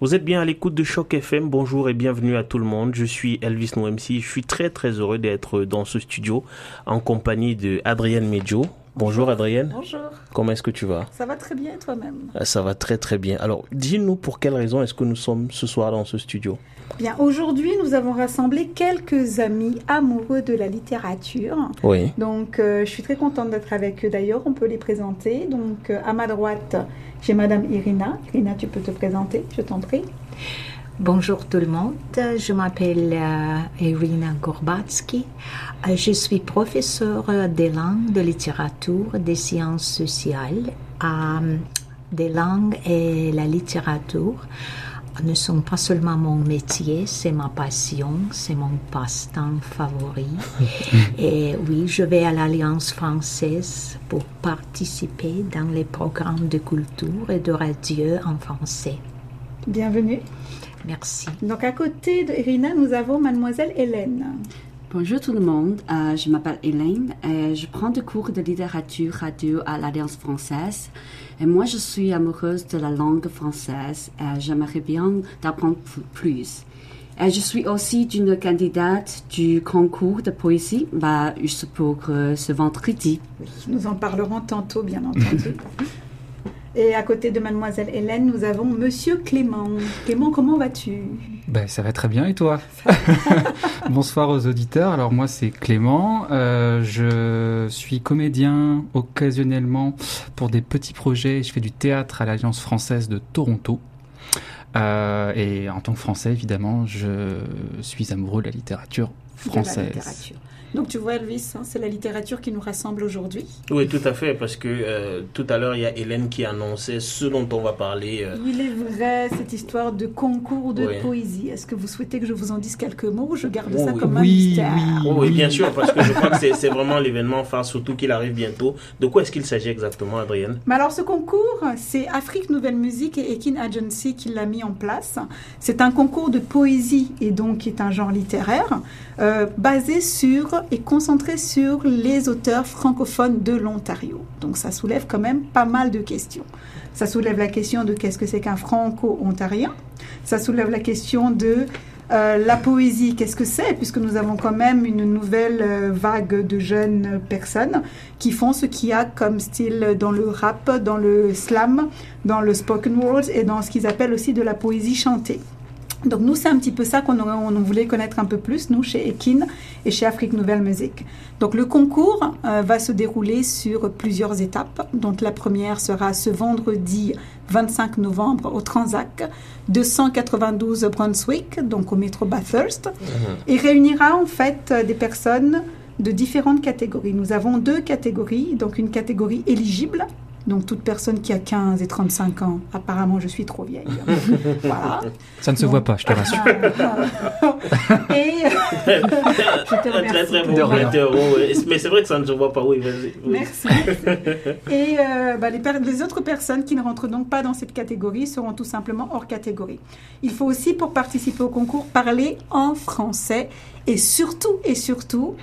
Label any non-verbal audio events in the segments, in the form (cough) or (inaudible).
Vous êtes bien à l'écoute de Choc FM. Bonjour et bienvenue à tout le monde. Je suis Elvis Noemsi. Je suis très très heureux d'être dans ce studio en compagnie de Adrienne Medjo. Bonjour Adrienne. Bonjour. Comment est-ce que tu vas? Ça va très bien toi-même? Ah, Ça va très très bien. Alors, dis-nous pour quelle raison est-ce que nous sommes ce soir dans ce studio? Bien, aujourd'hui, nous avons rassemblé quelques amis amoureux de la littérature. Oui. Donc, euh, je suis très contente d'être avec eux d'ailleurs. On peut les présenter. Donc, euh, à ma droite, j'ai Madame Irina. Irina, tu peux te présenter, je t'en prie. Bonjour tout le monde, je m'appelle euh, Irina Gorbatsky. je suis professeure des langues, de littérature, des sciences sociales, des langues et la littérature ne sont pas seulement mon métier, c'est ma passion, c'est mon passe-temps favori. (laughs) et oui, je vais à l'Alliance française pour participer dans les programmes de culture et de radio en français. Bienvenue. Merci. Donc à côté d'Irina, nous avons mademoiselle Hélène. Bonjour tout le monde, euh, je m'appelle Hélène et je prends des cours de littérature radio à l'Alliance française. Et moi, je suis amoureuse de la langue française et j'aimerais bien d'apprendre plus. Et je suis aussi une candidate du concours de poésie, bah, juste pour euh, ce vendredi. Oui, nous en parlerons tantôt, bien entendu. (laughs) Et à côté de mademoiselle Hélène, nous avons monsieur Clément. Clément, comment vas-tu? Ben, Ça va très bien et toi? (laughs) Bonsoir aux auditeurs. Alors moi c'est Clément. Euh, je suis comédien occasionnellement pour des petits projets. Je fais du théâtre à l'Alliance française de Toronto. Euh, et en tant que Français, évidemment, je suis amoureux de la littérature française. Donc tu vois Elvis, hein, c'est la littérature qui nous rassemble aujourd'hui. Oui, tout à fait, parce que euh, tout à l'heure, il y a Hélène qui annonçait ce dont on va parler. Euh. Il est vrai, cette histoire de concours de poésie. Est-ce que vous souhaitez que je vous en dise quelques mots ou je garde ça comme un mystère oui, oui, bien sûr, parce que je crois que c'est (laughs) vraiment l'événement, enfin, surtout qu'il arrive bientôt. De quoi est-ce qu'il s'agit exactement, Adrienne? Mais Alors ce concours, c'est Afrique Nouvelle Musique et Ekin Agency qui l'a mis en place. C'est un concours de poésie et donc qui est un genre littéraire euh, basé sur est concentré sur les auteurs francophones de l'Ontario. Donc ça soulève quand même pas mal de questions. Ça soulève la question de qu'est-ce que c'est qu'un franco-ontarien. Ça soulève la question de euh, la poésie, qu'est-ce que c'est Puisque nous avons quand même une nouvelle euh, vague de jeunes personnes qui font ce qu'il y a comme style dans le rap, dans le slam, dans le spoken word et dans ce qu'ils appellent aussi de la poésie chantée. Donc nous, c'est un petit peu ça qu'on on voulait connaître un peu plus, nous, chez Ekin et chez Afrique Nouvelle Musique. Donc le concours euh, va se dérouler sur plusieurs étapes. Donc la première sera ce vendredi 25 novembre au Transac, 292 Brunswick, donc au métro Bathurst, mhm. et réunira en fait des personnes de différentes catégories. Nous avons deux catégories, donc une catégorie éligible donc toute personne qui a 15 et 35 ans, apparemment je suis trop vieille. (laughs) voilà. Ça ne se voit pas, je te rassure. (laughs) et je te remercie. Très très bon Mais c'est vrai que ça ne se voit pas, oui, vas-y. Merci. Et euh, bah, les, les, autres personnes qui ne rentrent donc pas dans cette catégorie seront tout simplement hors catégorie. Il faut aussi, pour participer au concours, parler en français et surtout, et surtout,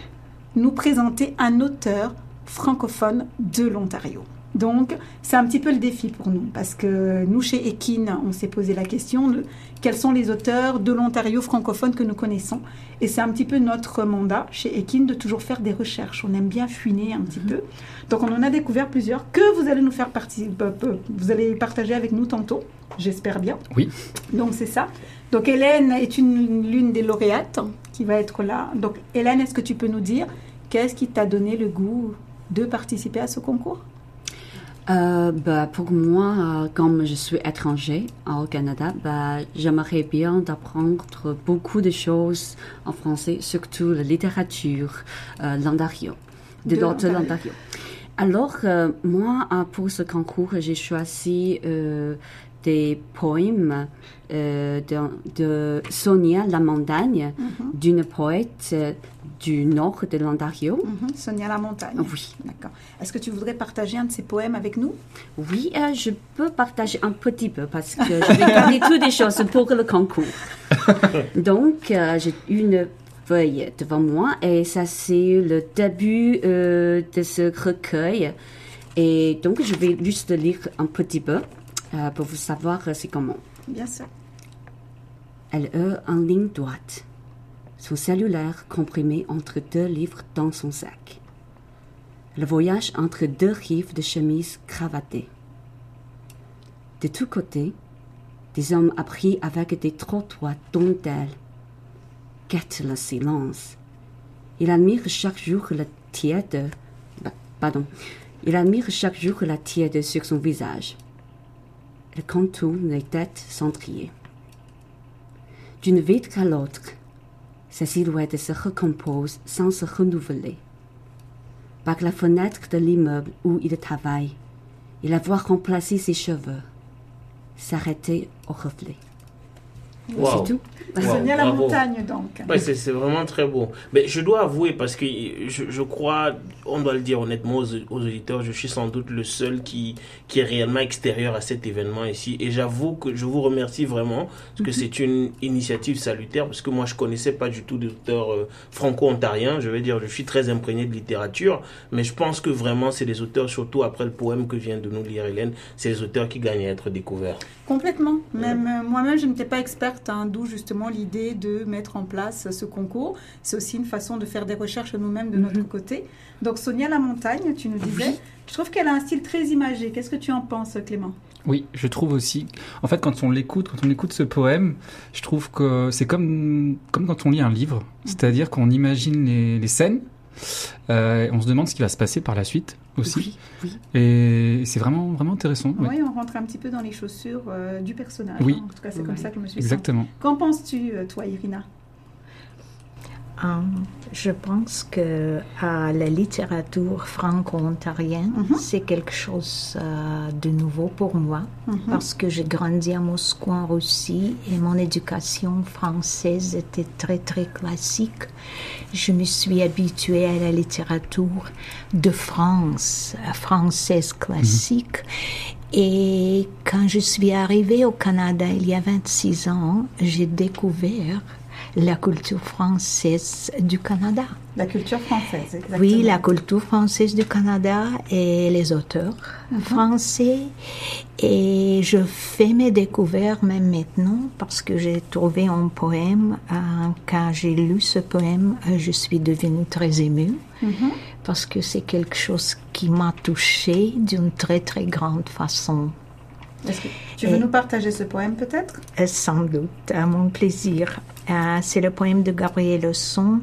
nous présenter un auteur francophone de l'Ontario. Donc, c'est un petit peu le défi pour nous, parce que nous, chez Ekin, on s'est posé la question de quels sont les auteurs de l'Ontario francophone que nous connaissons. Et c'est un petit peu notre mandat chez Ekin de toujours faire des recherches. On aime bien fuiner un petit mhm. peu. Donc, on en a découvert plusieurs que vous allez nous faire partie, euh, euh, vous allez partager avec nous tantôt, j'espère bien. Oui. Donc, c'est ça. Donc, Hélène est une l'une des lauréates qui va être là. Donc, Hélène, est-ce que tu peux nous dire qu'est-ce qui t'a donné le goût de participer à ce concours? Euh, bah, pour moi, euh, comme je suis étranger au Canada, bah, j'aimerais bien d'apprendre beaucoup de choses en français, surtout la littérature, euh, l'Ontario, de, de l'Ontario. Alors, euh, moi, pour ce concours, j'ai choisi des poèmes euh, de, Sonia La Montagne, mhm. d'une poète euh, du nord de l'Ontario. Mhm. Sonia La Montagne. Oui. D'accord. Est-ce que tu voudrais partager un de ces poèmes avec nous? Oui, euh, je peux partager un petit peu parce que je vais garder toutes les choses pour le concours. (laughs) Donc, j'ai une feuille devant moi et ça c'est le début de ce recueil. Et donc, je vais juste lire un petit peu. Euh, pour vous savoir euh, c'est comment. Bien sûr. Elle est en ligne droite, son cellulaire comprimé entre deux livres dans son sac. Elle voyage entre deux rives de chemise cravatées. De tous côtés, des hommes appris avec des trottoirs dentelles guettent le silence. Il admire chaque jour la tiède, bah, pardon, il admire chaque jour la tiède sur son visage. Elle contourne les têtes centriées. D'une vitre à l'autre, sa silhouette se recompose sans se renouveler. Par la fenêtre de l'immeuble où il travaille, il la voit remplacer ses cheveux, s'arrêter au reflet. Wow. C'est tout. Wow, Sonia la bravo. montagne, donc. Ouais, c'est c'est vraiment très beau. Mais je dois avouer, parce que je, je crois, on doit le dire honnêtement aux, aux auditeurs, je suis sans doute le seul qui, qui est réellement extérieur à cet événement ici. Et j'avoue que je vous remercie vraiment, parce que c'est une initiative salutaire, parce que moi je connaissais pas du tout d'auteurs euh, franco-ontariens. Je veux dire, je suis très imprégné de littérature, mais je pense que vraiment c'est des auteurs, surtout après le poème que vient de nous lire Hélène, c'est les auteurs qui gagnent à être découverts. Complètement. Même euh, moi-même, je n'étais pas hein, d'où justement l'idée de mettre en place ce concours. C'est aussi une façon de faire des recherches nous-mêmes de notre côté. Donc Sonia La Montagne, tu nous disais, je trouve qu'elle a un style très imagé. Qu'est-ce que tu en penses, Clément? Oui, je trouve aussi. En fait, quand on l'écoute, quand on écoute ce poème, je trouve que c'est comme comme quand on lit un livre, c'est-à-dire qu'on imagine les, les scènes, euh, on se demande ce qui va se passer par la suite aussi, Oui, oui. et c'est vraiment vraiment intéressant. Oui, ouais. on rentre un petit peu dans les chaussures euh, du personnage. Oui. hein. En tout cas, c'est comme ça que je me suis Exactement. Qu'en penses-tu, euh, toi, Irina? Euh, je pense que la littérature franco-ontarienne, Mhm. c'est quelque chose euh, de nouveau pour moi Mhm. parce que j'ai grandi à Moscou en Russie et mon éducation française était très très classique. Je me suis habituée à la littérature de France, euh, française classique. Et quand je suis arrivée au Canada il y a 26 ans, j'ai découvert la culture française du Canada. La culture française, exactement. Oui, la culture française du Canada et les auteurs français. Et je fais mes découvertes même maintenant parce que j'ai trouvé un poème. euh, quand j'ai lu ce poème, euh, je suis devenue très émue Mhm. parce que c'est quelque chose qui m'a touchée d'une très très grande façon. Est-ce que tu veux Et- nous partager ce poème, peut-être? Euh, Sans doute, à mon plaisir. Euh, c'est le poème de Gabriel Leçon.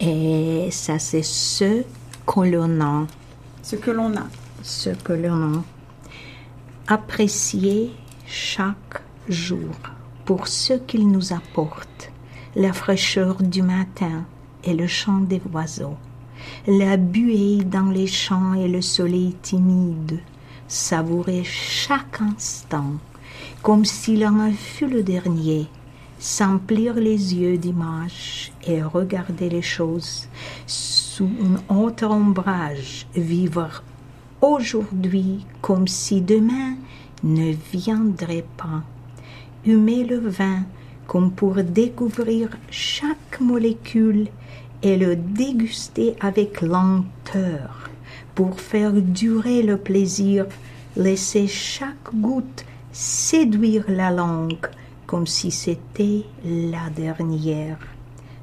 Et ça, c'est ce que l'on a. Ce que l'on a. Ce que l'on a. Apprécier chaque jour pour ce qu'il nous apporte. La fraîcheur du matin et le chant des oiseaux. La buée dans les champs et le soleil timide. Savourer chaque instant comme s'il en fut le dernier, s'emplir les yeux d'images et regarder les choses sous un autre ombrage, vivre aujourd'hui comme si demain ne viendrait pas, humer le vin comme pour découvrir chaque molécule et le déguster avec lenteur, pour faire durer le plaisir, laisser chaque goutte séduire la langue comme si c'était la dernière.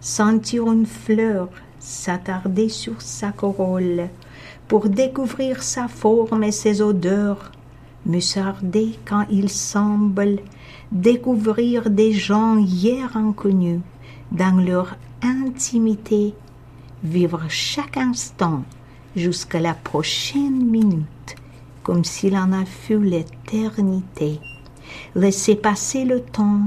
Sentir une fleur s'attarder sur sa corolle pour découvrir sa forme et ses odeurs, me sarder quand il semble découvrir des gens hier inconnus dans leur intimité, vivre chaque instant jusqu'à la prochaine minute comme s'il en a fut l'éternité. Laisser passer le temps,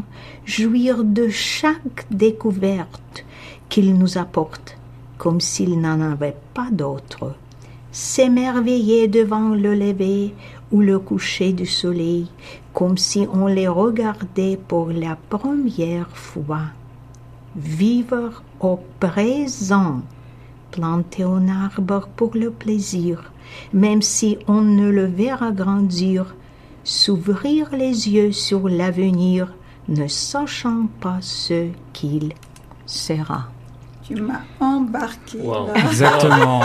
jouir de chaque découverte qu'il nous apporte, comme s'il n'en avait pas d'autre. S'émerveiller devant le lever ou le coucher du soleil, comme si on les regardait pour la première fois. Vivre au présent, planter un arbre pour le plaisir, même si on ne le verra grandir, s'ouvrir les yeux sur l'avenir, ne sachant pas ce qu'il sera. Tu m'as embarqué. Wow. là. Exactement.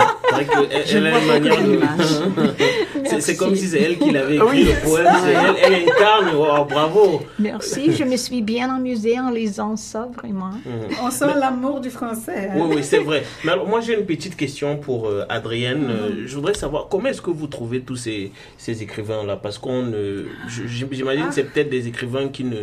C'est elle- a une manière de- (laughs) comme si c'est elle qui l'avait écrit Oui, le poème. C'est Elle, elle incarne. Oh, bravo. Merci, je me suis bien amusée en lisant ça, vraiment. Mhm. On sent l'amour du français. hein. Oui, oui, c'est vrai. Mais alors, moi, j'ai une petite question pour euh, Adrienne. Euh, je voudrais savoir comment est-ce que vous trouvez tous ces, ces écrivains-là? Parce qu'on, euh, j'imagine, Ah. c'est peut-être des écrivains qui ne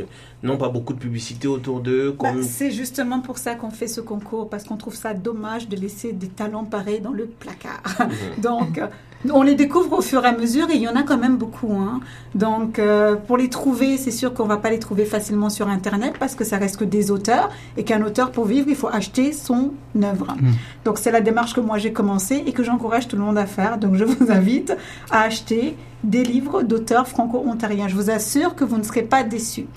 n'ont pas beaucoup de publicité autour d'eux. Bah, Comme... c'est justement pour ça qu'on fait ce concours, parce qu'on trouve ça dommage de laisser des talents pareils dans le placard. (laughs) (laughs) Donc, euh, on les découvre au fur et à mesure et il y en a quand même beaucoup. hein. Donc, euh, pour les trouver, c'est sûr qu'on va pas les trouver facilement sur Internet parce que ça reste que des auteurs et qu'un auteur, pour vivre, il faut acheter son œuvre. Mm. Donc, c'est la démarche que moi j'ai commencé et que j'encourage tout le monde à faire. Donc, je vous invite à acheter des livres d'auteurs franco-ontariens. Je vous assure que vous ne serez pas déçus.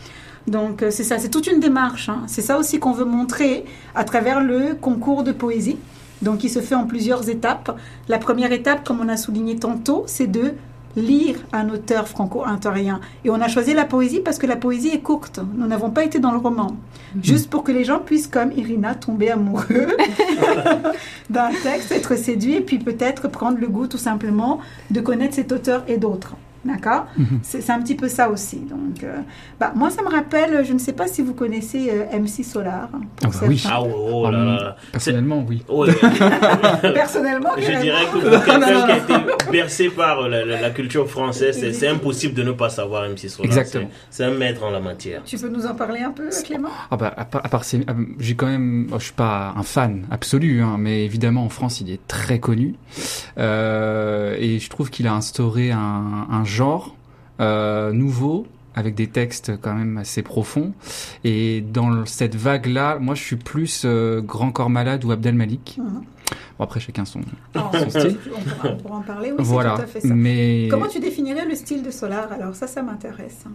Donc euh, c'est ça, c'est toute une démarche. hein. C'est ça aussi qu'on veut montrer à travers le concours de poésie. Donc il se fait en plusieurs étapes. La première étape, comme on a souligné tantôt, c'est de lire un auteur franco-ontarien. Et on a choisi la poésie parce que la poésie est courte. Nous n'avons pas été dans le roman. Juste pour que les gens puissent, comme Irina, tomber amoureux (laughs) d'un texte, être séduits et puis peut-être prendre le goût tout simplement de connaître cet auteur et d'autres. D'accord? C'est c'est un petit peu ça aussi. Donc, euh, bah, moi, ça me rappelle, je ne sais pas si vous connaissez euh, MC Solar. pour Ah bah oui. Ah, oh, oh là là. Personnellement, oui. (laughs) (laughs) Personnellement, Je carrément. dirais que (laughs) pour quelqu'un qui a été bercé par euh, la, la- la culture française, c'est- c'est impossible de ne pas savoir MC Solar. Exactement. C'est un maître en la matière. Tu peux nous en parler un peu, Clément? Ah bah, à part, à part ces- j'ai quand même, oh, je suis pas un fan absolu, hein, mais évidemment en France il est très connu Euh, et je trouve qu'il a instauré un, un genre euh, nouveau avec des textes quand même assez profonds. Et dans cette vague-là, moi je suis plus euh, Grand Corps Malade ou Abdel Malik. Mhm. Bon, après chacun son. Oh, Son style. (laughs) on, pourra, on pourra en parler, oui, voilà. tout à fait ça. Mais Comment tu définirais le style de Solar? Alors ça, ça m'intéresse. hein.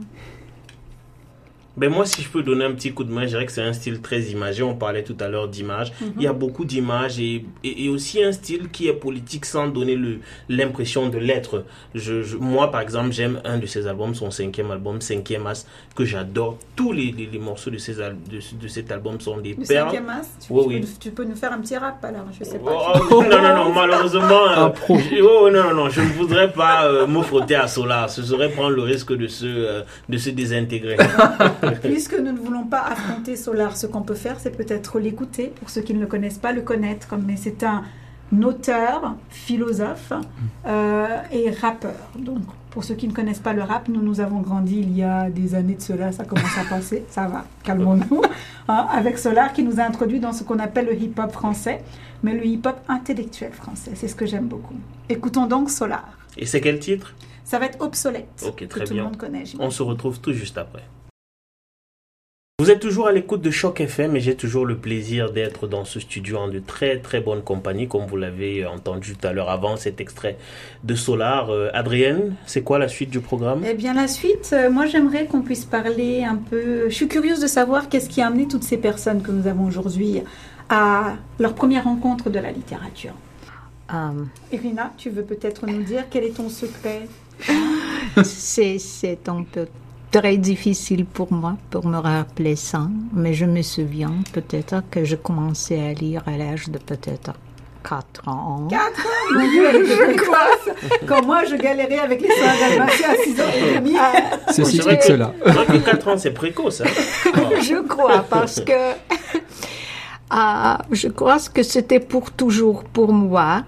Ben moi, si je peux donner un petit coup de main, je dirais que c'est un style très imagé. On parlait tout à l'heure d'images. Il y a beaucoup d'images et, et, et aussi un style qui est politique sans donner le- l'impression de l'être. Je, je- moi, par exemple, j'aime un de ses albums, son cinquième album, Cinquième As, que j'adore. Tous les, les, les morceaux de, ces al- de, de cet album sont des Le perles. cinquième as, tu, Oui, tu oui. peux, tu peux nous faire un petit rap alors, je sais pas. Oh, non, non, non, malheureusement. euh, je- oh, non, non, non, je ne voudrais pas euh, me frotter à Solar. Ce serait prendre le risque de se, euh, de se désintégrer. (laughs) (laughs) Puisque nous ne voulons pas affronter Solar, ce qu'on peut faire, c'est peut-être l'écouter, pour ceux qui ne le connaissent pas, le connaître. Mais c'est un auteur, philosophe euh, et rappeur. Donc, pour ceux qui ne connaissent pas le rap, nous, nous avons grandi il y a des années de cela, ça commence à passer, ça va, calmons-nous, (laughs) Hein, avec Solar qui nous a introduit dans ce qu'on appelle le hip-hop français, mais le hip-hop intellectuel français, c'est ce que j'aime beaucoup. Écoutons donc Solar. Et c'est quel titre? Ça va être obsolète, Ok, que très tout bien. le monde connaît. On se retrouve tout juste après. Vous êtes toujours à l'écoute de Choc FM et j'ai toujours le plaisir d'être dans ce studio en de très très bonne compagnie, comme vous l'avez entendu tout à l'heure avant cet extrait de Solar. Euh, Adrienne, c'est quoi la suite du programme? Eh bien, la suite, euh, moi j'aimerais qu'on puisse parler un peu. Je suis curieuse de savoir qu'est-ce qui a amené toutes ces personnes que nous avons aujourd'hui à leur première rencontre de la littérature. Euh, Irina, tu veux peut-être nous dire quel est ton secret? (laughs) C'est, c'est un peu très difficile pour moi pour me rappeler ça, mais je me souviens peut-être que je commençais à lire à l'âge de peut-être 4 ans. Quatre ans? Mon Dieu, elle était précoce Quand moi je galérais avec les soins d'Almaty à 6 ans et demi. Ceci C'est vrai explique que- cela. C'est vrai que 4 ans, c'est précoce. Hein (laughs) je crois parce que ah, je crois que c'était pour toujours pour moi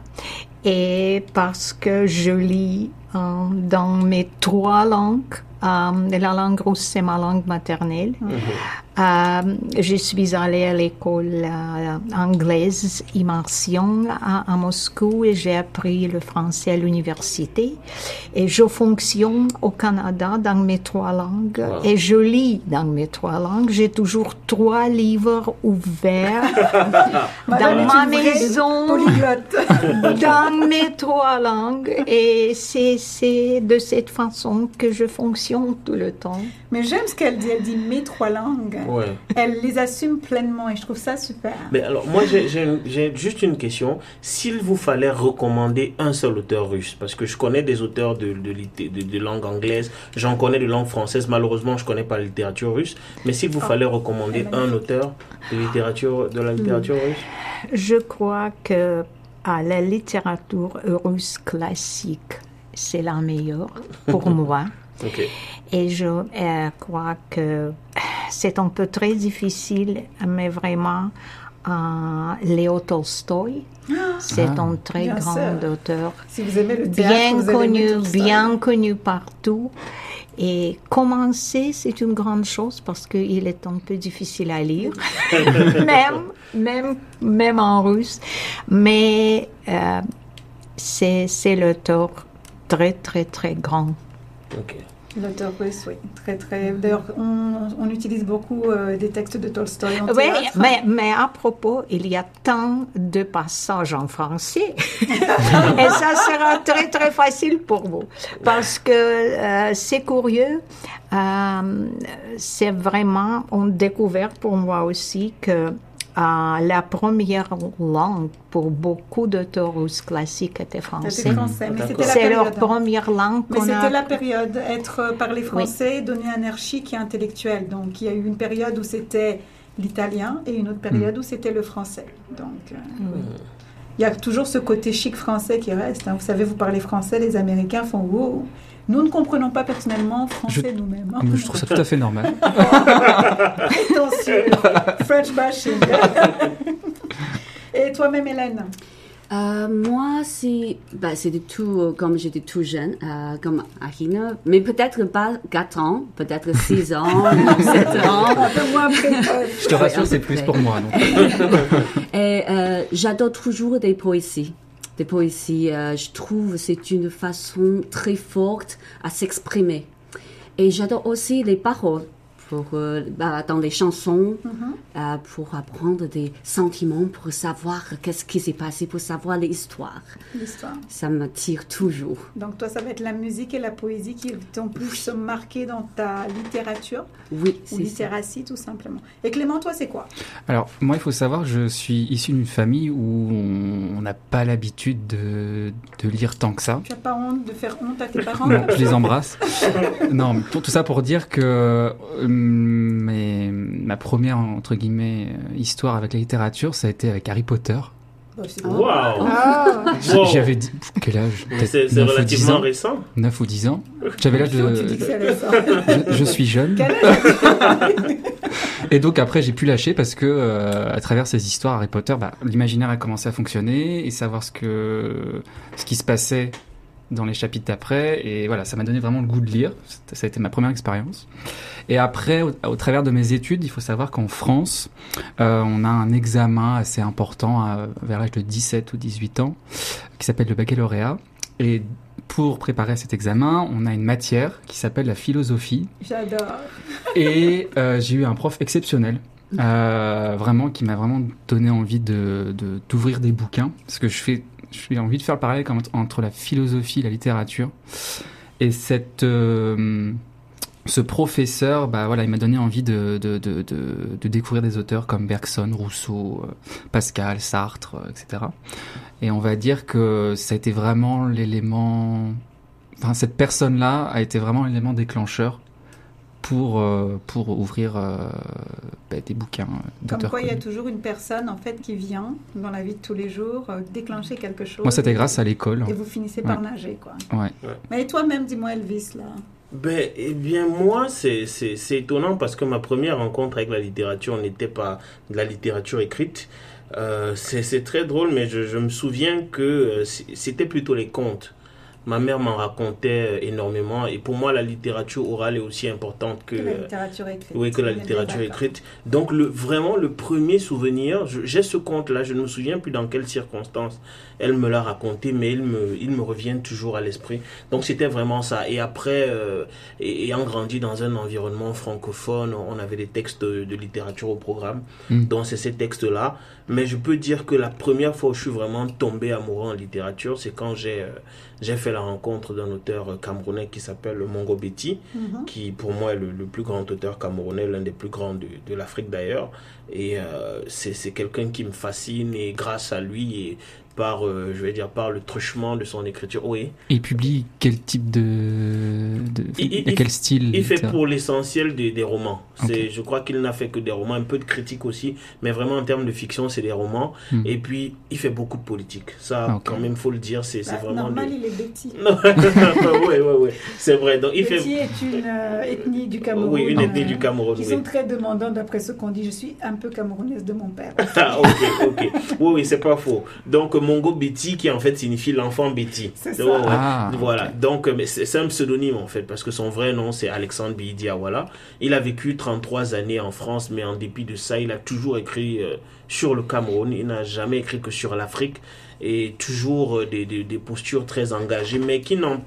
et parce que je lis euh, dans mes trois langues. Euh, la langue russe, c'est ma langue maternelle. Euh, je suis allée à l'école euh, anglaise immersion à, à Moscou et j'ai appris le français à l'université. Et je fonctionne au Canada dans mes trois langues Wow. et je lis dans mes trois langues. J'ai toujours trois livres ouverts (laughs) dans ma maison (laughs) dans mes trois langues et c'est de cette façon que je fonctionne tout le temps. Mais j'aime ce qu'elle dit. Elle dit mes trois langues. Ouais. Elle les assume pleinement et je trouve ça super. Mais alors, moi, j'ai- juste une question. S'il vous fallait recommander un seul auteur russe, parce que je connais des auteurs de, de, litté- de- de langue anglaise, j'en connais de langue française, malheureusement, je connais pas la littérature russe. Mais s'il vous Oh, fallait recommander un auteur de, littérature, de la littérature russe? Je crois que à la littérature russe classique, c'est la meilleure pour (laughs) moi. Et je euh, crois que c'est un peu très difficile, mais vraiment, euh, Léo Tolstoï, c'est Ah. un très grand sûr. auteur, Si vous aimez le théâtre, bien vous connu, bien connu partout. Et commencer, c'est une grande chose parce qu'il est un peu difficile à lire, (laughs) même, même, même en russe. Mais euh, c'est c'est l'auteur très, très, très grand. L'auteur russe, oui. Très, très... D'ailleurs, on, on utilise beaucoup euh, des textes de Tolstoï en Oui, mais, mais à propos, il y a tant de passages en français. (laughs) Et ça sera très, très facile pour vous. Parce que euh, c'est curieux. euh, c'est vraiment une découverte pour moi aussi que euh, la première langue pour beaucoup d'auteurs russes classiques était français. français, C'est leur première langue Mais qu'on a. c'était la période, être euh, parler français, donner anarchique et intellectuel. Donc il y a eu une période où c'était l'italien et une autre période où c'était le français. Donc euh, il y a toujours ce côté chic français qui reste. hein. Vous savez, vous parlez français, les Américains font wow. Nous ne comprenons pas personnellement français nous-mêmes. hein. Mais je trouve ça tout à fait normal. (laughs) Attention, French bashing. (laughs) et toi-même, Hélène Euh, moi, c'est bah, c'est de tout, euh, comme j'étais tout jeune, euh, comme Arina, mais peut-être pas 4 ans, peut-être 6 (laughs) ans, ou 7 ans. Un peu moins précoce. Je te rassure, c'est plus près. pour moi. donc. Et euh, j'adore toujours des poésies. Des poésies, euh, je trouve c'est une façon très forte à s'exprimer. Et j'adore aussi les paroles pour, euh, bah, dans les chansons, euh, pour apprendre des sentiments, pour savoir qu'est-ce qui s'est passé, pour savoir l'histoire. L'histoire. Ça me tire toujours. Donc toi, ça va être la musique et la poésie qui t'ont plus marqué dans ta littérature Oui, ou c'est ça. littératie tout simplement. Et Clément, toi, c'est quoi? Alors, moi, il faut savoir, je suis issu d'une famille où on n'a pas l'habitude de, de lire tant que ça. Tu as pas honte de faire honte à tes (laughs) parents? Non, je les embrasse. non, mais pour tout ça pour dire que euh, mes- ma première entre guillemets euh, histoire avec la littérature, ça a été avec Harry Potter. Bah. Ah, Wow. J'avais dit quel âge? Mais C'est c'est 9 ou 10 relativement ans. récent. 9 ou 10 ans. J'avais l'âge de je, je suis jeune. Et donc après j'ai pu lâcher parce que euh, à travers ces histoires Harry Potter, bah, l'imaginaire a commencé à fonctionner et savoir ce que ce qui se passait dans les chapitres d'après et voilà ça m'a donné vraiment le goût de lire. Ça a été ma première expérience. Et après au, au travers de mes études, il faut savoir qu'en France, euh, on a un examen assez important à- vers l'âge de 17 ou 18 ans qui s'appelle le baccalauréat et pour préparer cet examen, on a une matière qui s'appelle la philosophie J'adore. et euh, j'ai eu un prof exceptionnel, euh, vraiment qui m'a vraiment donné envie de de- d'ouvrir des bouquins parce que je fais j'ai envie de faire le parallèle entre la philosophie et la littérature. Et cette euh, ce professeur, bah voilà, il m'a donné envie de, de, de découvrir des auteurs comme Bergson, Rousseau, euh, Pascal, Sartre, euh, etc. Et on va dire que ça a été vraiment l'élément, enfin cette personne-là a été vraiment l'élément déclencheur pour euh, pour ouvrir euh, bah, des bouquins Comme d'auteurs. quoi, il y a toujours une personne en fait qui vient dans la vie de tous les jours euh, déclencher quelque chose. Moi, c'était grâce à l'école. Et vous finissez par Ouais. nager, quoi. Ouais. Mais toi-même, dis-moi, Elvis, là. Ben, eh bien, moi, c'est c'est- c'est étonnant parce que ma première rencontre avec la littérature n'était pas de la littérature écrite. Euh, c'est c'est très drôle, mais je, je me souviens que euh, c'était plutôt les contes. Ma mère m'en racontait euh, énormément et pour moi, la littérature orale est aussi importante que, Que la euh, littérature écrite. oui, que la littérature écrite. Donc, le, vraiment, le premier souvenir, j'ai ce conte-là, je ne me souviens plus dans quelles circonstances elle me l'a raconté, mais il me, il me revient toujours à l'esprit. Donc, c'était vraiment ça. Et après, euh, et- ayant grandi dans un environnement francophone, on avait des textes de, de littérature au programme. Mm. Donc, c'est ces textes-là. Mais je peux dire que la première fois où je suis vraiment tombé amoureux en littérature, c'est quand j'ai euh, j'ai fait la rencontre d'un auteur camerounais qui s'appelle Mongo Betty Mhm. qui pour moi est le, le plus grand auteur camerounais, l'un des plus grands de, de l'Afrique d'ailleurs. Et euh, c'est c'est quelqu'un qui me fascine et grâce à lui et par, euh, je vais dire, par le truchement de son écriture. Oui. Il publie quel type de, de Il- quel style Il fait pour l'essentiel des, des romans. C'est, Ok. Je crois qu'il n'a fait que des romans, un peu de critique aussi, mais vraiment en termes de fiction, c'est des romans. Hmm. Et puis, il fait beaucoup de politique. Ça, Ah, ok. quand même, faut le dire, c'est, c'est Bah, vraiment... normal, le- il est Betty. (laughs) Non, ouais, ouais, ouais. C'est vrai. Donc, il fait... Est une euh, ethnie du Cameroun. Oui, une ethnie euh, du Cameroun. Qui oui. sont très demandants d'après ce qu'on dit. Je suis un peu camerounaise de mon père. Ah, ok, ok. Oui, oui, c'est pas faux. Donc, Mongo Betty, qui en fait signifie l'enfant Betty. C'est ça. Ouais, ouais. Ah, Voilà, donc euh, mais c'est un pseudonyme en fait, parce que son vrai nom c'est Alexandre Bidiawala. Il a vécu 33 années en France, mais en dépit de ça, il a toujours écrit euh, sur le Cameroun. Il n'a jamais écrit que sur l'Afrique et toujours euh, des, des, des postures très engagées, mais qui n'en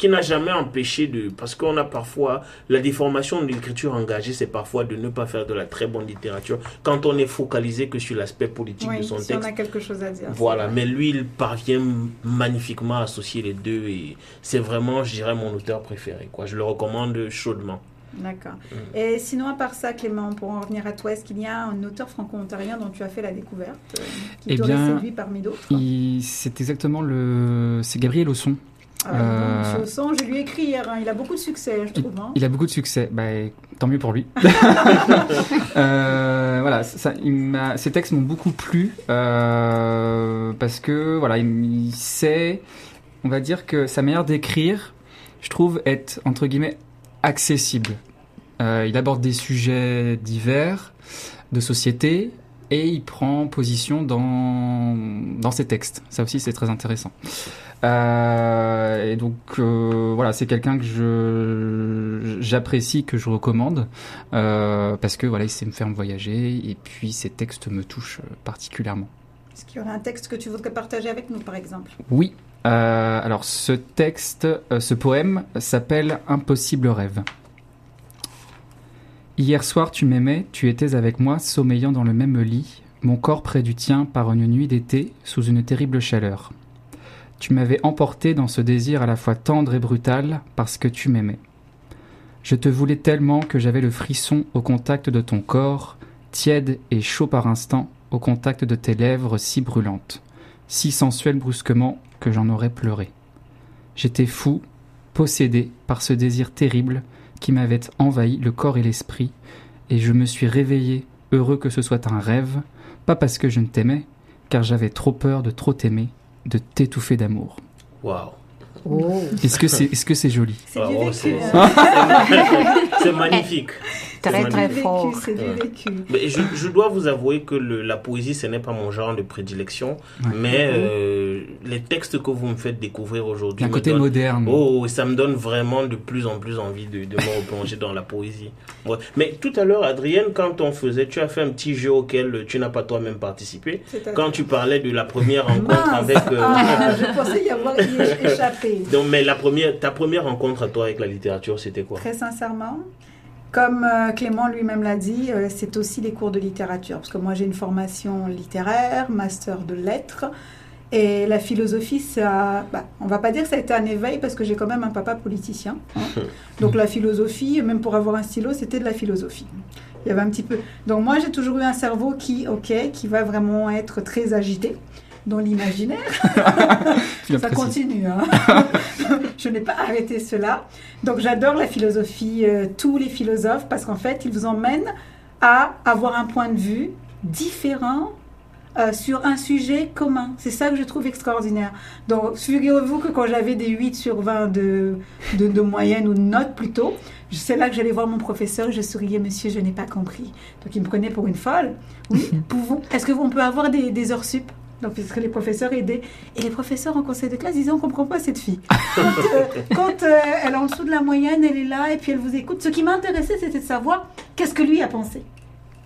qui n'a jamais empêché de parce qu'on a parfois la déformation de l'écriture engagée c'est parfois de ne pas faire de la très bonne littérature quand on est focalisé que sur l'aspect politique de son si texte on a quelque chose à dire. voilà, mais lui, il parvient magnifiquement à associer les deux et c'est vraiment, je dirais, mon auteur préféré. Quoi. Je le recommande chaudement. D'accord. Mm. Et sinon, à part ça, Clément, pour en revenir à toi, est-ce qu'il y a un auteur franco-ontarien dont tu as fait la découverte, euh, qui Eh t'aurait séduit parmi d'autres? c'est exactement le. C'est Gabriel Osson. Ah, euh, Monsieur Osson, je lui ai écrit hier, hein, il a beaucoup de succès, je trouve. hein. Il a beaucoup de succès. Bah, tant mieux pour lui. (laughs) Euh, voilà, ça, il ces textes m'ont beaucoup plu euh, parce que voilà, il, il sait, on va dire que sa manière d'écrire, je trouve, être entre guillemets accessible. Euh, il aborde des sujets divers de société et il prend position dans dans ses textes. Ça aussi, c'est très intéressant. Euh, et donc euh, voilà, c'est quelqu'un que je j'apprécie, que je recommande euh, parce que voilà, il sait me faire voyager et puis ses textes me touchent particulièrement. Est-ce qu'il y aurait un texte que tu voudrais partager avec nous, par exemple? Oui. alors ce texte, ce poème s'appelle Impossible rêve. Hier soir tu m'aimais, tu étais avec moi, sommeillant dans le même lit, mon corps près du tien par une nuit d'été, sous une terrible chaleur. Tu m'avais emporté dans ce désir à la fois tendre et brutal parce que tu m'aimais. Je te voulais tellement que j'avais le frisson au contact de ton corps, tiède et chaud par instant, au contact de tes lèvres si brûlantes, si sensuelles brusquement que j'en aurais pleuré. J'étais fou, possédé par ce désir terrible qui m'avait envahi le corps et l'esprit, et je me suis réveillé, heureux que ce soit un rêve, pas parce que je ne t'aimais, car j'avais trop peur de trop t'aimer, de t'étouffer d'amour. Waouh. Oh, Est-ce que c'est est-ce que c'est joli? C'est Ah, oh. C'est magnifique. (laughs) très C'est très Du vécu, fort. C'est du Ouais. vécu. Mais je, je dois vous avouer que le- la poésie, ce n'est pas mon genre de prédilection, Ouais. mais euh, les textes que vous me faites découvrir Il y aujourd'hui a un côté donnent- moderne. Oh, ça me donne vraiment de plus en plus envie de, de me replonger dans la poésie. Ouais. Mais tout à l'heure, Adrienne, quand on faisait, tu as fait un petit jeu auquel tu n'as pas toi-même participé. Quand tu parlais de la première rencontre avec... euh, Ah, je pensais y avoir y échappé. Donc, mais la première, ta première rencontre à toi avec la littérature, c'était quoi? Très sincèrement, comme euh, Clément lui-même l'a dit, euh, c'est aussi les cours de littérature. Parce que moi, j'ai une formation littéraire, master de lettres. Et la philosophie, ça, bah, on va pas dire que ça a été un éveil parce que j'ai quand même un papa politicien. hein. (laughs) Donc la philosophie, même pour avoir un stylo, c'était de la philosophie. Il y avait un petit peu. Donc moi, j'ai toujours eu un cerveau qui, ok, qui va vraiment être très agité dans l'imaginaire. (laughs) Ça continue. hein. (laughs) je n'ai pas arrêté cela. Donc j'adore la philosophie, euh, tous les philosophes, parce qu'en fait, ils vous emmènent à avoir un point de vue différent euh, sur un sujet commun. C'est ça que je trouve extraordinaire. Donc, figurez-vous que quand j'avais des 8 sur 20 de, de, de moyenne ou de notes plutôt, c'est là que j'allais voir mon professeur et je souriais, monsieur, je n'ai pas compris. Donc, il me prenait pour une folle. Oui, (laughs) pouvons. Est-ce qu'on peut avoir des, des heures sup? Donc, puisque les professeurs aidaient. Et les professeurs en conseil de classe disaient, on ne comprend pas cette fille. (laughs) Quand, euh, quand, euh, elle est en dessous de la moyenne, elle est là et puis elle vous écoute. Ce qui m'intéressait, c'était de savoir qu'est-ce que lui a pensé?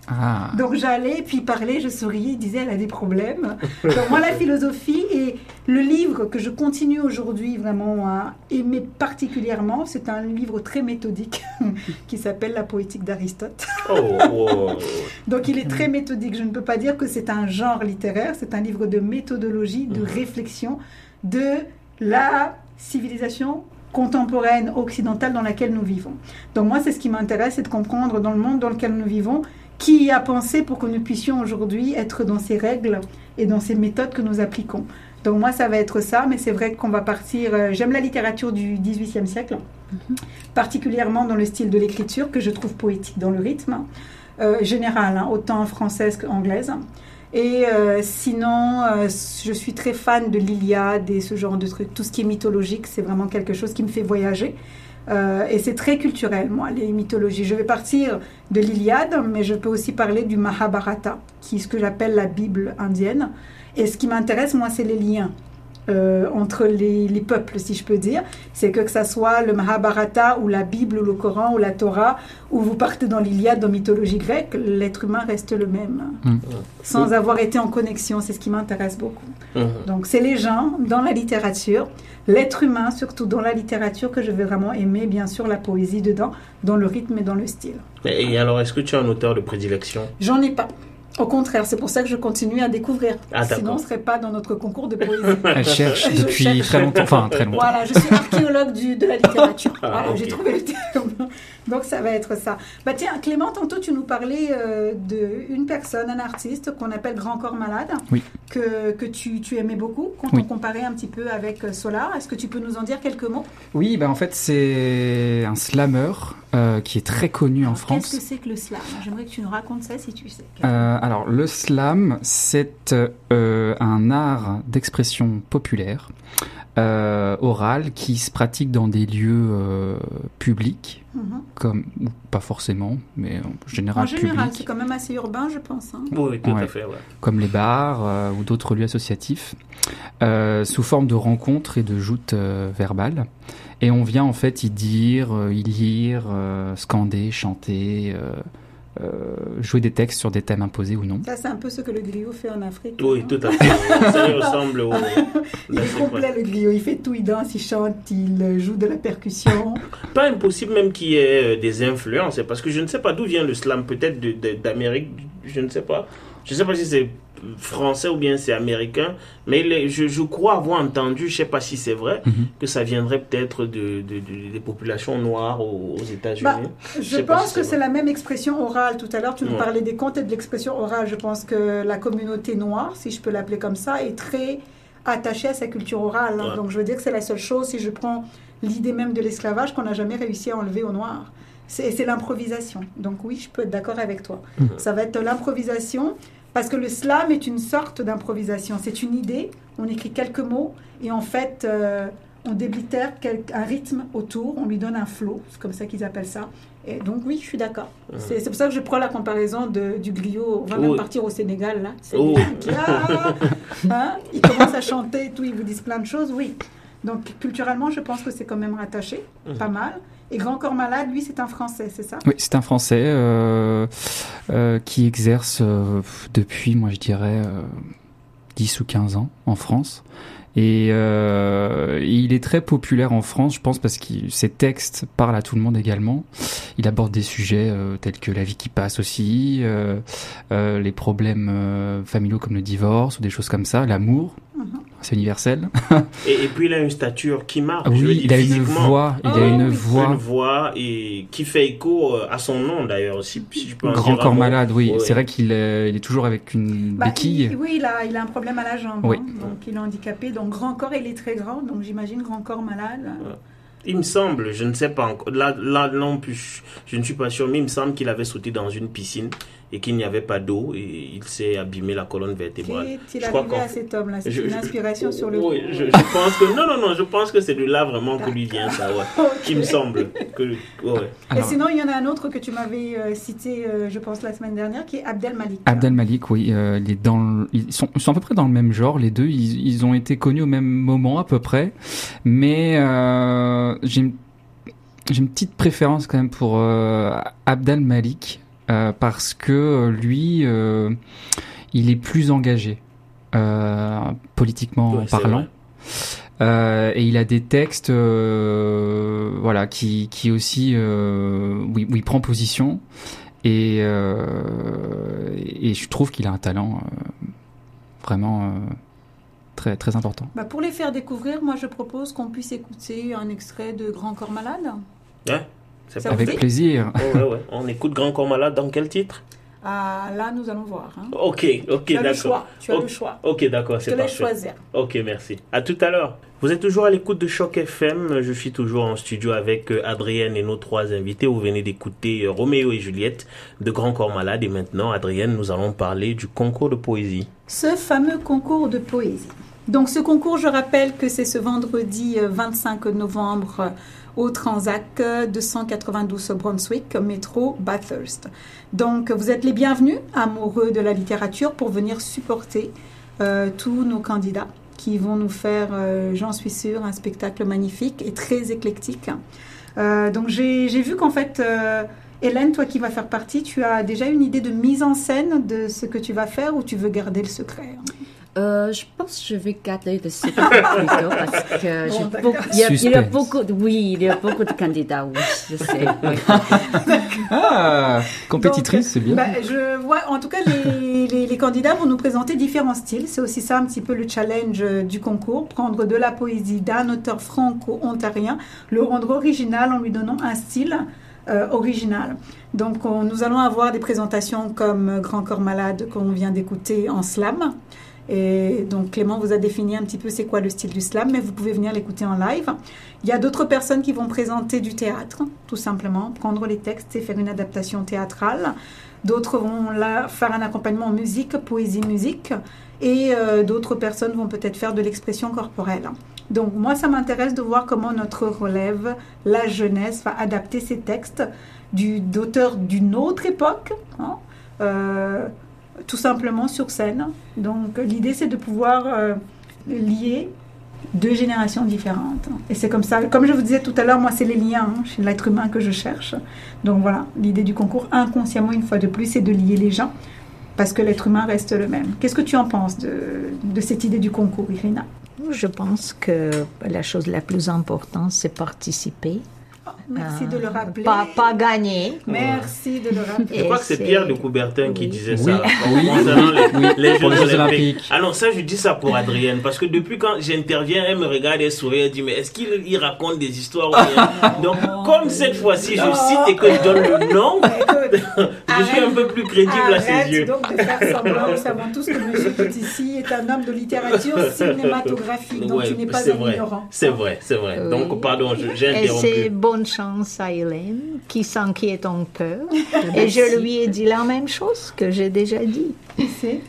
Ah. Donc j'allais, puis il parlait, je souriais, il disait elle a des problèmes. (laughs) Donc moi la philosophie et le livre que je continue aujourd'hui vraiment à aimer particulièrement, c'est un livre très méthodique (laughs) qui s'appelle La poétique d'Aristote. Oh. (laughs) Donc il est très méthodique. Je ne peux pas dire que c'est un genre littéraire, c'est un livre de méthodologie, de réflexion de la civilisation contemporaine occidentale dans laquelle nous vivons. Donc moi c'est ce qui m'intéresse, c'est de comprendre dans le monde dans lequel nous vivons qui a pensé pour que nous puissions aujourd'hui être dans ces règles et dans ces méthodes que nous appliquons? Donc moi, ça va être ça, mais c'est vrai qu'on va partir... euh, J'aime la littérature du XVIIIe siècle, particulièrement dans le style de l'écriture, que je trouve poétique dans le rythme, euh, général, hein, autant française qu'anglaise. Et euh, sinon, euh, je suis très fan de l'Iliade et ce genre de trucs. Tout ce qui est mythologique, c'est vraiment quelque chose qui me fait voyager. Euh, et c'est très culturel, moi, les mythologies. Je vais partir de l'Iliade, mais je peux aussi parler du Mahabharata, qui est ce que j'appelle la Bible indienne. Et ce qui m'intéresse, moi, c'est les liens euh, entre les, les peuples, si je peux dire. C'est que que ça soit le Mahabharata ou la Bible ou le Coran ou la Torah, ou vous partez dans l'Iliade, dans la mythologie grecque, l'être humain reste le même, Mm. sans avoir été en connexion. C'est ce qui m'intéresse beaucoup. Mhm. Donc c'est les gens dans la littérature, l'être humain surtout dans la littérature que je vais vraiment aimer, bien sûr la poésie dedans, dans le rythme et dans le style. Et et alors, est-ce que tu as un auteur de prédilection? J'en ai pas. Au contraire, c'est pour ça que je continue à découvrir. Ah. Sinon, on ne serait pas dans notre concours de poésie. (laughs) Elle cherche Je depuis cherche. très longtemps. Enfin, très longtemps. Voilà, je suis archéologue du, de la littérature. Ah, voilà, j'ai trouvé le terme. Donc ça va être ça. Bah tiens, Clément, tantôt tu nous parlais euh, d'une personne, un artiste qu'on appelle Grand Corps Malade, Oui. que, que tu, tu aimais beaucoup quand Oui. on comparait un petit peu avec euh, Solar. Est-ce que tu peux nous en dire quelques mots? Oui, bah en fait, c'est un slammer euh, qui est très connu en France. Qu'est-ce que c'est que le slam? J'aimerais que tu nous racontes ça si tu sais. Euh, alors, le slam, c'est un art d'expression populaire, euh, oral, qui se pratique dans des lieux euh, publics, Mhm. comme, ou pas forcément, mais en général, En général, c'est publics, quand même assez urbain, je pense. hein. Oui, oui, tout Ouais. à fait. ouais. comme les bars euh, ou d'autres lieux associatifs, euh, sous forme de rencontres et de joutes euh, verbales. Et on vient en fait y dire, euh, y lire, euh, scander, chanter, euh, jouer des textes sur des thèmes imposés ou non. Ça, c'est un peu ce que le griot fait en Afrique. Oui, tout à fait. (laughs) Ça ressemble au. Il est complet, le griot. Il fait tout, il danse, il chante, il euh, joue de la percussion. (laughs) Pas impossible même qu'il y ait euh, des influences, parce que je ne sais pas d'où vient le slam, peut-être d'Amérique, je ne sais pas. Je ne sais pas si c'est français ou bien c'est américain, mais les- je, je crois avoir entendu, je ne sais pas si c'est vrai, Mhm. que ça viendrait peut-être de, de- de- des populations noires aux, aux États-Unis. Bah, Je pense si que c'est la même expression orale. Tout à l'heure, tu nous Ouais. parlais des contes et de l'expression orale. Je pense que la communauté noire, si je peux l'appeler comme ça, est très attachée à sa culture orale. hein. Ouais. Donc, je veux dire que c'est la seule chose, si je prends l'idée même de l'esclavage, qu'on n'a jamais réussi à enlever aux noirs. C'est c'est l'improvisation. Donc, oui, je peux être d'accord avec toi. Mhm. Ça va être l'improvisation. Parce que le slam est une sorte d'improvisation. C'est une idée, on écrit quelques mots et en fait, euh, on déblitère quel- un rythme autour, on lui donne un flow, c'est comme ça qu'ils appellent ça. Et donc oui, je suis d'accord. Mhm. C'est pour ça que je prends la comparaison de- du griot. On va même partir au Sénégal là. C'est Oh. ah, hein, ils commencent à chanter et tout, ils vous disent plein de choses, oui. Donc culturellement, je pense que c'est quand même rattaché, Mhm. pas mal. Et Grand Corps Malade, lui, c'est un Français, c'est ça? Oui, c'est un Français euh, euh, qui exerce euh, depuis, moi je dirais, euh, 10 ou 15 ans en France. Et euh, il est très populaire en France, je pense, parce que ses textes parlent à tout le monde également. Il aborde des sujets euh, tels que la vie qui passe aussi, euh, euh, les problèmes euh, familiaux comme le divorce ou des choses comme ça, l'amour, Mhm. c'est universel. (laughs) Et, et puis il a une stature qui marque. Je veux oui, dire, il a une voix, il Oh, a une oui. voix. Une voix et qui fait écho à son nom d'ailleurs, si, si je peux en Grand dire corps malade, oui. Ouais. C'est vrai qu'il est, il est toujours avec une Bah, béquille. il- oui, il a, il a un problème à la jambe, Oui. hein. donc il est handicapé. Donc grand corps, il est très grand, donc j'imagine grand corps malade. Il me semble, je ne sais pas encore. Là, là non plus, je ne suis pas sûr, mais il me semble qu'il avait sauté dans une piscine et qu'il n'y avait pas d'eau et il s'est abîmé la colonne vertébrale. Qu'est-il arrivé à cet homme-là? C'est une je- inspiration sur le Oui, coup. je, je pense que non, non, non, je pense que c'est de là vraiment que lui vient ça, ouais. (laughs) Il me semble que, ouais. Et Alors, sinon, il y en a un autre que tu m'avais euh, cité, euh, je pense, la semaine dernière, qui est Abdel Malik. Abdel Malik, oui, euh, il est dans le- ils, sont, ils sont à peu près dans le même genre, les deux. Ils, ils ont été connus au même moment à peu près, mais euh, j'ai une, j'ai une petite préférence quand même pour euh, Abdel Malik euh, parce que euh, lui, euh, il est plus engagé euh, politiquement Ouais, parlant. Euh, et il a des textes, euh, voilà, qui, qui aussi, euh, où, il- où il prend position. Et, euh, et je trouve qu'il a un talent euh, vraiment euh, très, très important. Bah, pour les faire découvrir, moi, je propose qu'on puisse écouter un extrait de Grand Corps Malade. Ça Avec plaisir. Oh, ouais, ouais. On écoute Grand Corps Malade dans quel titre? Ah, là, nous allons voir. hein. Ok, ok, Tu as le d'accord. choix. Tu as Ok. le choix. Ok, d'accord, c'est parfait. choisir. Ok, merci. À tout à l'heure. Vous êtes toujours à l'écoute de Choc FM. Je suis toujours en studio avec euh, Adrienne et nos trois invités. Vous venez d'écouter euh, Roméo et Juliette de Grand Corps Malade. Et maintenant, Adrienne, nous allons parler du concours de poésie. Ce fameux concours de poésie. Donc ce concours, je rappelle que c'est ce vendredi euh, 25 novembre euh, au Transac euh, 292 au Brunswick, métro Bathurst. Donc vous êtes les bienvenus, amoureux de la littérature, pour venir supporter euh, tous nos candidats qui vont nous faire, euh, j'en suis sûre, un spectacle magnifique et très éclectique. Euh, donc j'ai vu qu'en fait, Hélène, toi qui vas faire partie, tu as déjà une idée de mise en scène de ce que tu vas faire ou tu veux garder le secret? Euh, je pense que je vais garder le secret plutôt parce que (laughs) Bon, beaucoup, il y, a, il y a beaucoup, de- oui, il y a beaucoup de candidats, oui, je sais. oui. (laughs) Ah, compétitrice, c'est bien. bah, je vois, en tout cas, les, les- les candidats vont nous présenter différents styles. C'est aussi ça un petit peu le challenge euh, du concours, prendre de la poésie d'un auteur franco-ontarien, le rendre original en lui donnant un style euh, original. Donc, on- nous allons avoir des présentations comme Grand Corps Malade qu'on vient d'écouter en slam. Et donc Clément vous a défini un petit peu c'est quoi le style du slam, mais vous pouvez venir l'écouter en live. Il y a d'autres personnes qui vont présenter du théâtre, tout simplement, prendre les textes et faire une adaptation théâtrale. D'autres vont là faire un accompagnement en musique, poésie, musique. Et euh, d'autres personnes vont peut-être faire de l'expression corporelle. Donc moi, ça m'intéresse de voir comment notre relève, la jeunesse, va adapter ces textes d'auteurs d'une autre époque. hein, euh, tout simplement sur scène. Donc l'idée c'est de pouvoir euh, lier deux générations différentes. Et c'est comme ça, comme je vous disais tout à l'heure, moi c'est les liens hein, l'être humain que je cherche. Donc voilà, l'idée du concours inconsciemment une fois de plus c'est de lier les gens parce que l'être humain reste le même. Qu'est-ce que tu en penses de, de cette idée du concours, Irina? Je pense que la chose la plus importante, c'est participer. Merci de le rappeler. Pas, pas gagner. Merci de le rappeler. Je crois que c'est Pierre de Coubertin qui Oui. disait Oui. ça. Oui. Concernant les, les Jeux Olympiques. Olympiques. Ah non, ça, je dis ça pour Adrienne. Parce que depuis quand j'interviens, elle me regarde et sourit. Elle dit Mais est-ce qu'il il raconte des histoires ou rien? Donc, comme cette fois-ci, je cite et que je donne le nom, (laughs) je suis un peu plus crédible à ses Arrête yeux. donc de faire semblant. Nous savons tous que M. Petit est un homme de littérature (laughs) cinématographique, donc Ouais, tu n'es pas c'est un vrai. ignorant. C'est vrai, c'est vrai. Oui. Donc, pardon, je- j'ai Et c'est interrompu. bonne chance à Hélène, qui s'inquiète un (laughs) peu. Et je lui ai dit la même chose que j'ai déjà dit.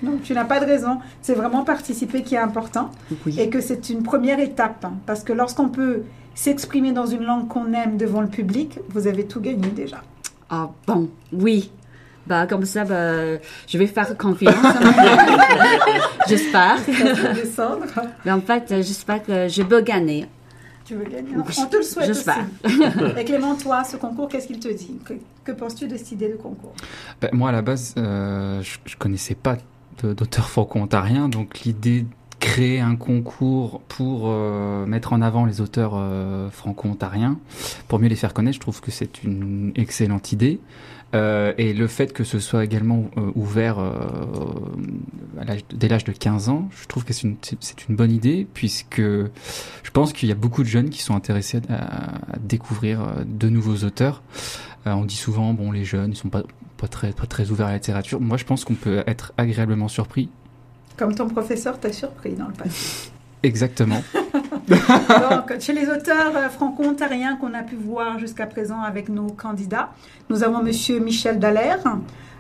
Donc tu n'as pas de raison. C'est vraiment participer qui est important Oui. et que c'est une première étape. hein, parce que lorsqu'on peut s'exprimer dans une langue qu'on aime devant le public, vous avez tout gagné déjà. Ah bon, oui. Bah, comme ça, bah, je vais faire confiance. (laughs) J'espère. (laughs) Mais en fait, j'espère que je peux gagner. Tu veux gagner On te le souhaite aussi. (laughs) Et Clément, toi, ce concours, qu'est-ce qu'il te dit Que, que penses-tu de cette idée de concours Ben, moi, à la base, euh, je, je connaissais pas d'auteur franco-ontarien, donc l'idée créer un concours pour euh, mettre en avant les auteurs euh, franco-ontariens, pour mieux les faire connaître, je trouve que c'est une excellente idée. Euh, et le fait que ce soit également ouvert dès l'âge de 15 ans, je trouve que c'est une, bonne idée, puisque je pense qu'il y a beaucoup de jeunes qui sont intéressés à, découvrir de nouveaux auteurs. On dit souvent, bon, les jeunes, ils sont pas très ouverts à la littérature. Moi, je pense qu'on peut être agréablement surpris. Comme ton professeur t'a surpris dans le passé. Exactement. (laughs) Donc, chez les auteurs euh, franco-ontariens qu'on a pu voir jusqu'à présent avec nos candidats, nous avons Monsieur Michel Dallaire,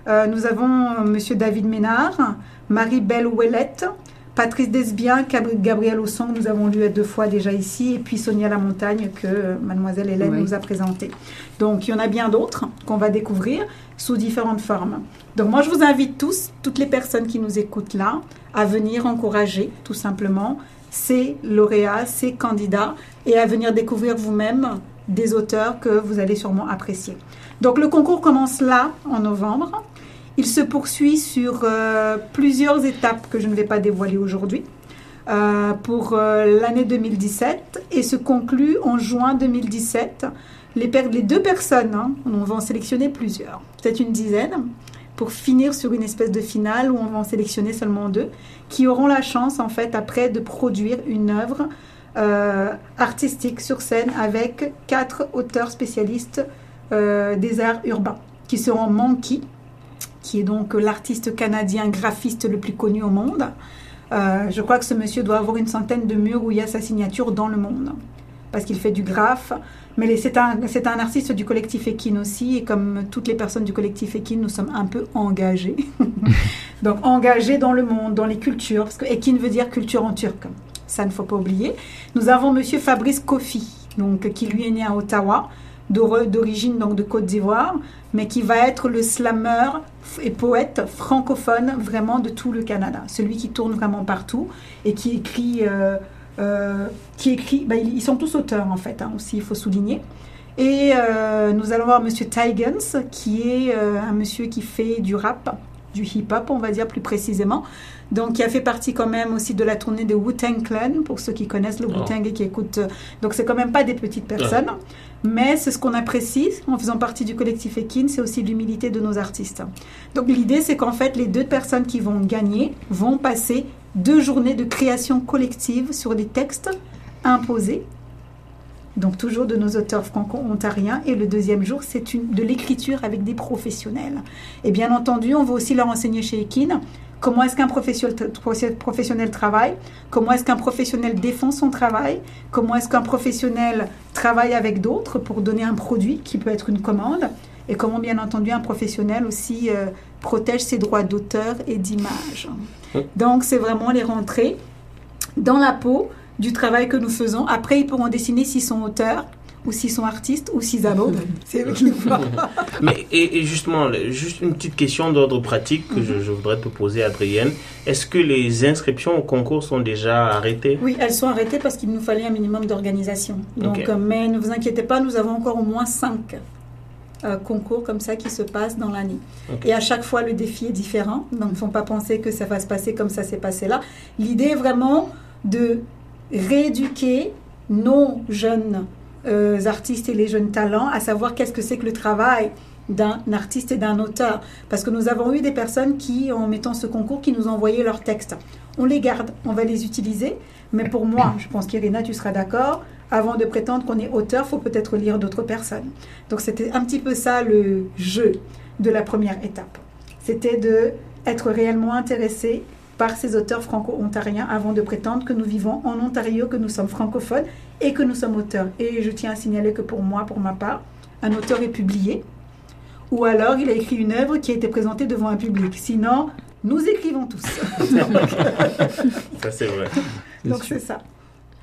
euh, nous avons Monsieur David Ménard, Marie-Belle Ouellette, Patrice Desbiens, Gab- Gabriel Osson, que nous avons lu deux fois déjà ici, et puis Sonia Lamontagne, que euh, Mademoiselle Hélène Oui. nous a présenté. Donc, il y en a bien d'autres qu'on va découvrir sous différentes formes. Donc, moi, je vous invite tous, toutes les personnes qui nous écoutent là, à venir encourager, tout simplement, ces lauréats, ces candidats, et à venir découvrir vous-même des auteurs que vous allez sûrement apprécier. Donc, le concours commence là, en novembre. Il se poursuit sur euh, plusieurs étapes que je ne vais pas dévoiler aujourd'hui euh, pour euh, l'année 2017 et se conclut en juin 2017. Les, deux personnes, hein, on va en sélectionner plusieurs, peut-être une dizaine, pour finir sur une espèce de finale où on va en sélectionner seulement deux, qui auront la chance en fait après de produire une œuvre artistique sur scène avec quatre auteurs spécialistes des arts urbains, qui seront Monkey, qui est donc l'artiste canadien graphiste le plus connu au monde. Euh, je crois que ce monsieur doit avoir une centaine de murs où il y a sa signature dans le monde. Parce qu'il fait du graphe. Mais c'est un, un artiste du collectif Ekin aussi. Et comme toutes les personnes du collectif Ekin, nous sommes un peu engagés. (laughs) Donc engagés dans le monde, dans les cultures. Parce que Ekin veut dire culture en turc. Ça ne faut pas oublier. Nous avons monsieur Fabrice Kofi, donc, qui lui est né à Ottawa d'origine donc de Côte d'Ivoire, mais qui va être le slammer et poète francophone vraiment de tout le Canada, celui qui tourne vraiment partout et qui écrit, euh, euh, qui écrit, ben, ils sont tous auteurs en fait hein, aussi, il faut souligner. Et euh, nous allons voir Monsieur Tigans, qui est un monsieur qui fait du rap, du hip-hop, on va dire plus précisément. Donc, qui a fait partie quand même aussi de la tournée de Wu-Tang Clan, pour ceux qui connaissent le Wu-Tang et qui écoutent. Donc, c'est quand même pas des petites personnes. Mais c'est ce qu'on apprécie en faisant partie du collectif Ekin, c'est aussi l'humilité de nos artistes. Donc, l'idée, c'est qu'en fait, les deux personnes qui vont gagner vont passer deux journées de création collective sur des textes imposés donc toujours de nos auteurs franco-ontariens. Et le deuxième jour, c'est de l'écriture avec des professionnels. Et bien entendu, on va aussi leur enseigner chez Ekin comment est-ce qu'un professionnel travaille, comment est-ce qu'un professionnel défend son travail, comment est-ce qu'un professionnel travaille avec d'autres pour donner un produit qui peut être une commande, et comment bien entendu un professionnel aussi euh, protège ses droits d'auteur et d'image. Donc c'est vraiment les rentrer dans la peau du travail que nous faisons. Après, ils pourront dessiner s'ils sont auteurs ou s'ils sont artistes ou s'ils abordent. (laughs) C'est eux (laughs) qui Mais et, justement, juste une petite question d'ordre pratique que je, voudrais te poser, Adrienne. Est-ce que les inscriptions au concours sont déjà arrêtées? Oui, elles sont arrêtées parce qu'il nous fallait un minimum d'organisation. Donc, euh, mais ne vous inquiétez pas, nous avons encore au moins cinq. Euh, concours comme ça qui se passent dans l'année. Et à chaque fois, le défi est différent. Donc, il ne faut pas penser que ça va se passer comme ça s'est passé là. L'idée est vraiment de rééduquer nos jeunes euh, artistes et les jeunes talents à savoir qu'est-ce que c'est que le travail d'un artiste et d'un auteur. Parce que nous avons eu des personnes qui, en mettant ce concours, qui nous envoyé leurs textes. On les garde, on va les utiliser. Mais pour moi, je pense qu'Irina, tu seras d'accord, avant de prétendre qu'on est auteur, faut peut-être lire d'autres personnes. Donc c'était un petit peu ça le jeu de la première étape. C'était de être réellement intéressé par ces auteurs franco-ontariens avant de prétendre que nous vivons en Ontario, que nous sommes francophones et que nous sommes auteurs. Et je tiens à signaler que pour moi, pour ma part, un auteur est publié ou alors il a écrit une œuvre qui a été présentée devant un public. Sinon, nous écrivons tous. (laughs) ça c'est vrai. (laughs) Donc c'est ça.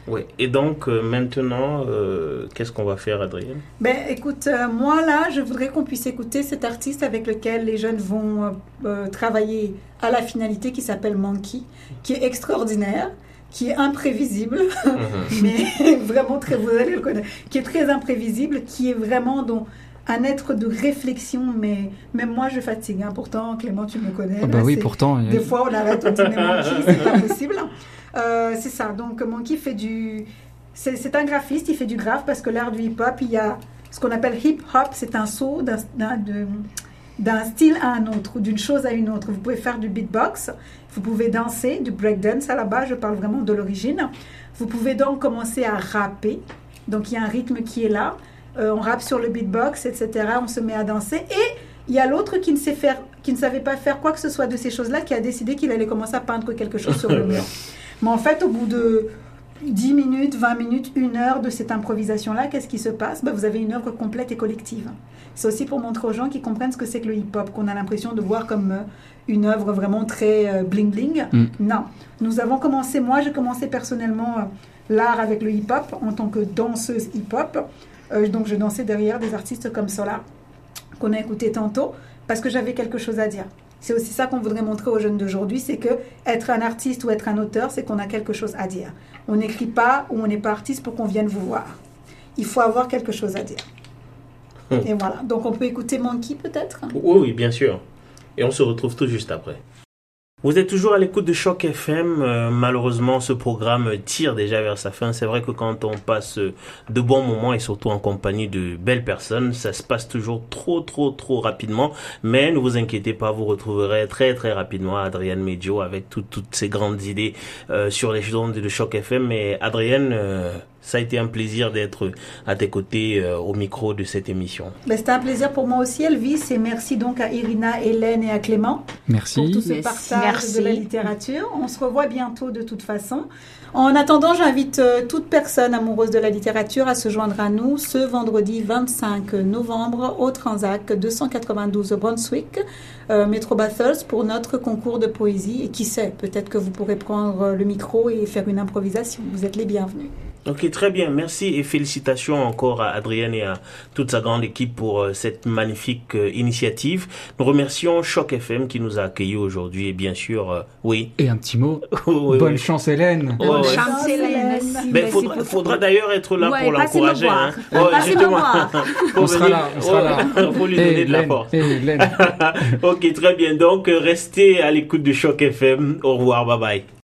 Oui, et donc euh, maintenant, euh, qu'est-ce qu'on va faire, Adrienne Ben, écoute, euh, moi là, je voudrais qu'on puisse écouter cet artiste avec lequel les jeunes vont travailler à la finalité qui s'appelle Monkey, qui est extraordinaire, qui est imprévisible, mhm. (laughs) mais (laughs) vraiment très, vous allez le connaître, qui est très imprévisible, qui est vraiment donc un être de réflexion, mais même moi je fatigue. Hein. Pourtant, Clément, tu me connais. Ah bah oui, pourtant. Des fois, on arrête, on dit mais Monkey, c'est pas (laughs) possible. Euh, c'est ça. Donc, Monkey fait du. C'est un graphiste, il fait du graphe parce que l'art du hip-hop, il y a ce qu'on appelle hip-hop, c'est un saut d'un style à un autre ou d'une chose à une autre. Vous pouvez faire du beatbox, vous pouvez danser, du breakdance à la base, je parle vraiment de l'origine. Vous pouvez donc commencer à rapper. Donc, il y a un rythme qui est là. Euh, on rappe sur le beatbox, etc. On se met à danser. Et il y a l'autre qui ne sait faire, qui ne savait pas faire quoi que ce soit de ces choses-là, qui a décidé qu'il allait commencer à peindre quelque chose sur le (laughs) mur. Mais en fait, au bout de 10 minutes, 20 minutes, une heure de cette improvisation-là, qu'est-ce qui se passe? Ben, Vous avez une œuvre complète et collective. C'est aussi pour montrer aux gens qui comprennent ce que c'est que le hip-hop, qu'on a l'impression de voir comme euh, une œuvre vraiment très bling-bling. Euh, mm. Non. Nous avons commencé, moi j'ai commencé personnellement euh, l'art avec le hip-hop en tant que danseuse hip-hop. donc je dansais derrière des artistes comme Solar, qu'on a écouté tantôt, parce que j'avais quelque chose à dire. C'est aussi ça qu'on voudrait montrer aux jeunes d'aujourd'hui, c'est que être un artiste ou être un auteur, c'est qu'on a quelque chose à dire. On n'écrit pas ou on n'est pas artiste pour qu'on vienne vous voir. Il faut avoir quelque chose à dire. Hmm. Et voilà. Donc on peut écouter Monkey peut-être Oui, oui, bien sûr. Et on se retrouve tout juste après. Vous êtes toujours à l'écoute de Choc FM. Euh, malheureusement, ce programme tire déjà vers sa fin. C'est vrai que quand on passe de bons moments et surtout en compagnie de belles personnes, ça se passe toujours trop, trop, trop rapidement. Mais ne vous inquiétez pas, vous retrouverez très, très rapidement Adrienne Medio avec toutes ces grandes idées euh, sur les ondes de Choc FM. Et Adrienne, euh, Ça a été un plaisir d'être à tes côtés euh, au micro de cette émission. Ben, C'était un plaisir pour moi aussi, Elvis, et merci donc à Irina, Hélène et à Clément Merci. pour tout ce Merci. partage Merci. de la littérature. On se revoit bientôt de toute façon. En attendant, j'invite euh, toute personne amoureuse de la littérature à se joindre à nous ce vendredi 25 novembre au Transac 292 au Brunswick, euh, Metro Bathurst, pour notre concours de poésie. Et qui sait, peut-être que vous pourrez prendre le micro et faire une improvisation. Vous êtes les bienvenus. Ok, très bien. Merci et félicitations encore à Adrienne et à toute sa grande équipe pour euh, cette magnifique euh, initiative. Nous remercions Choc FM qui nous a accueillis aujourd'hui et bien sûr, euh, oui. Et un petit mot. (laughs) Oui, Bonne oui. chance, Hélène. Ouais. Chance, Hélène. Merci, Ben, faudra, d'ailleurs être là Ouais, pour l'encourager. Hein. Me justement. (laughs) On sera là, on sera là. (laughs) Faut lui donner de la force. Hélène. ok, très bien. Donc, restez à l'écoute de Choc FM. Au revoir, bye bye.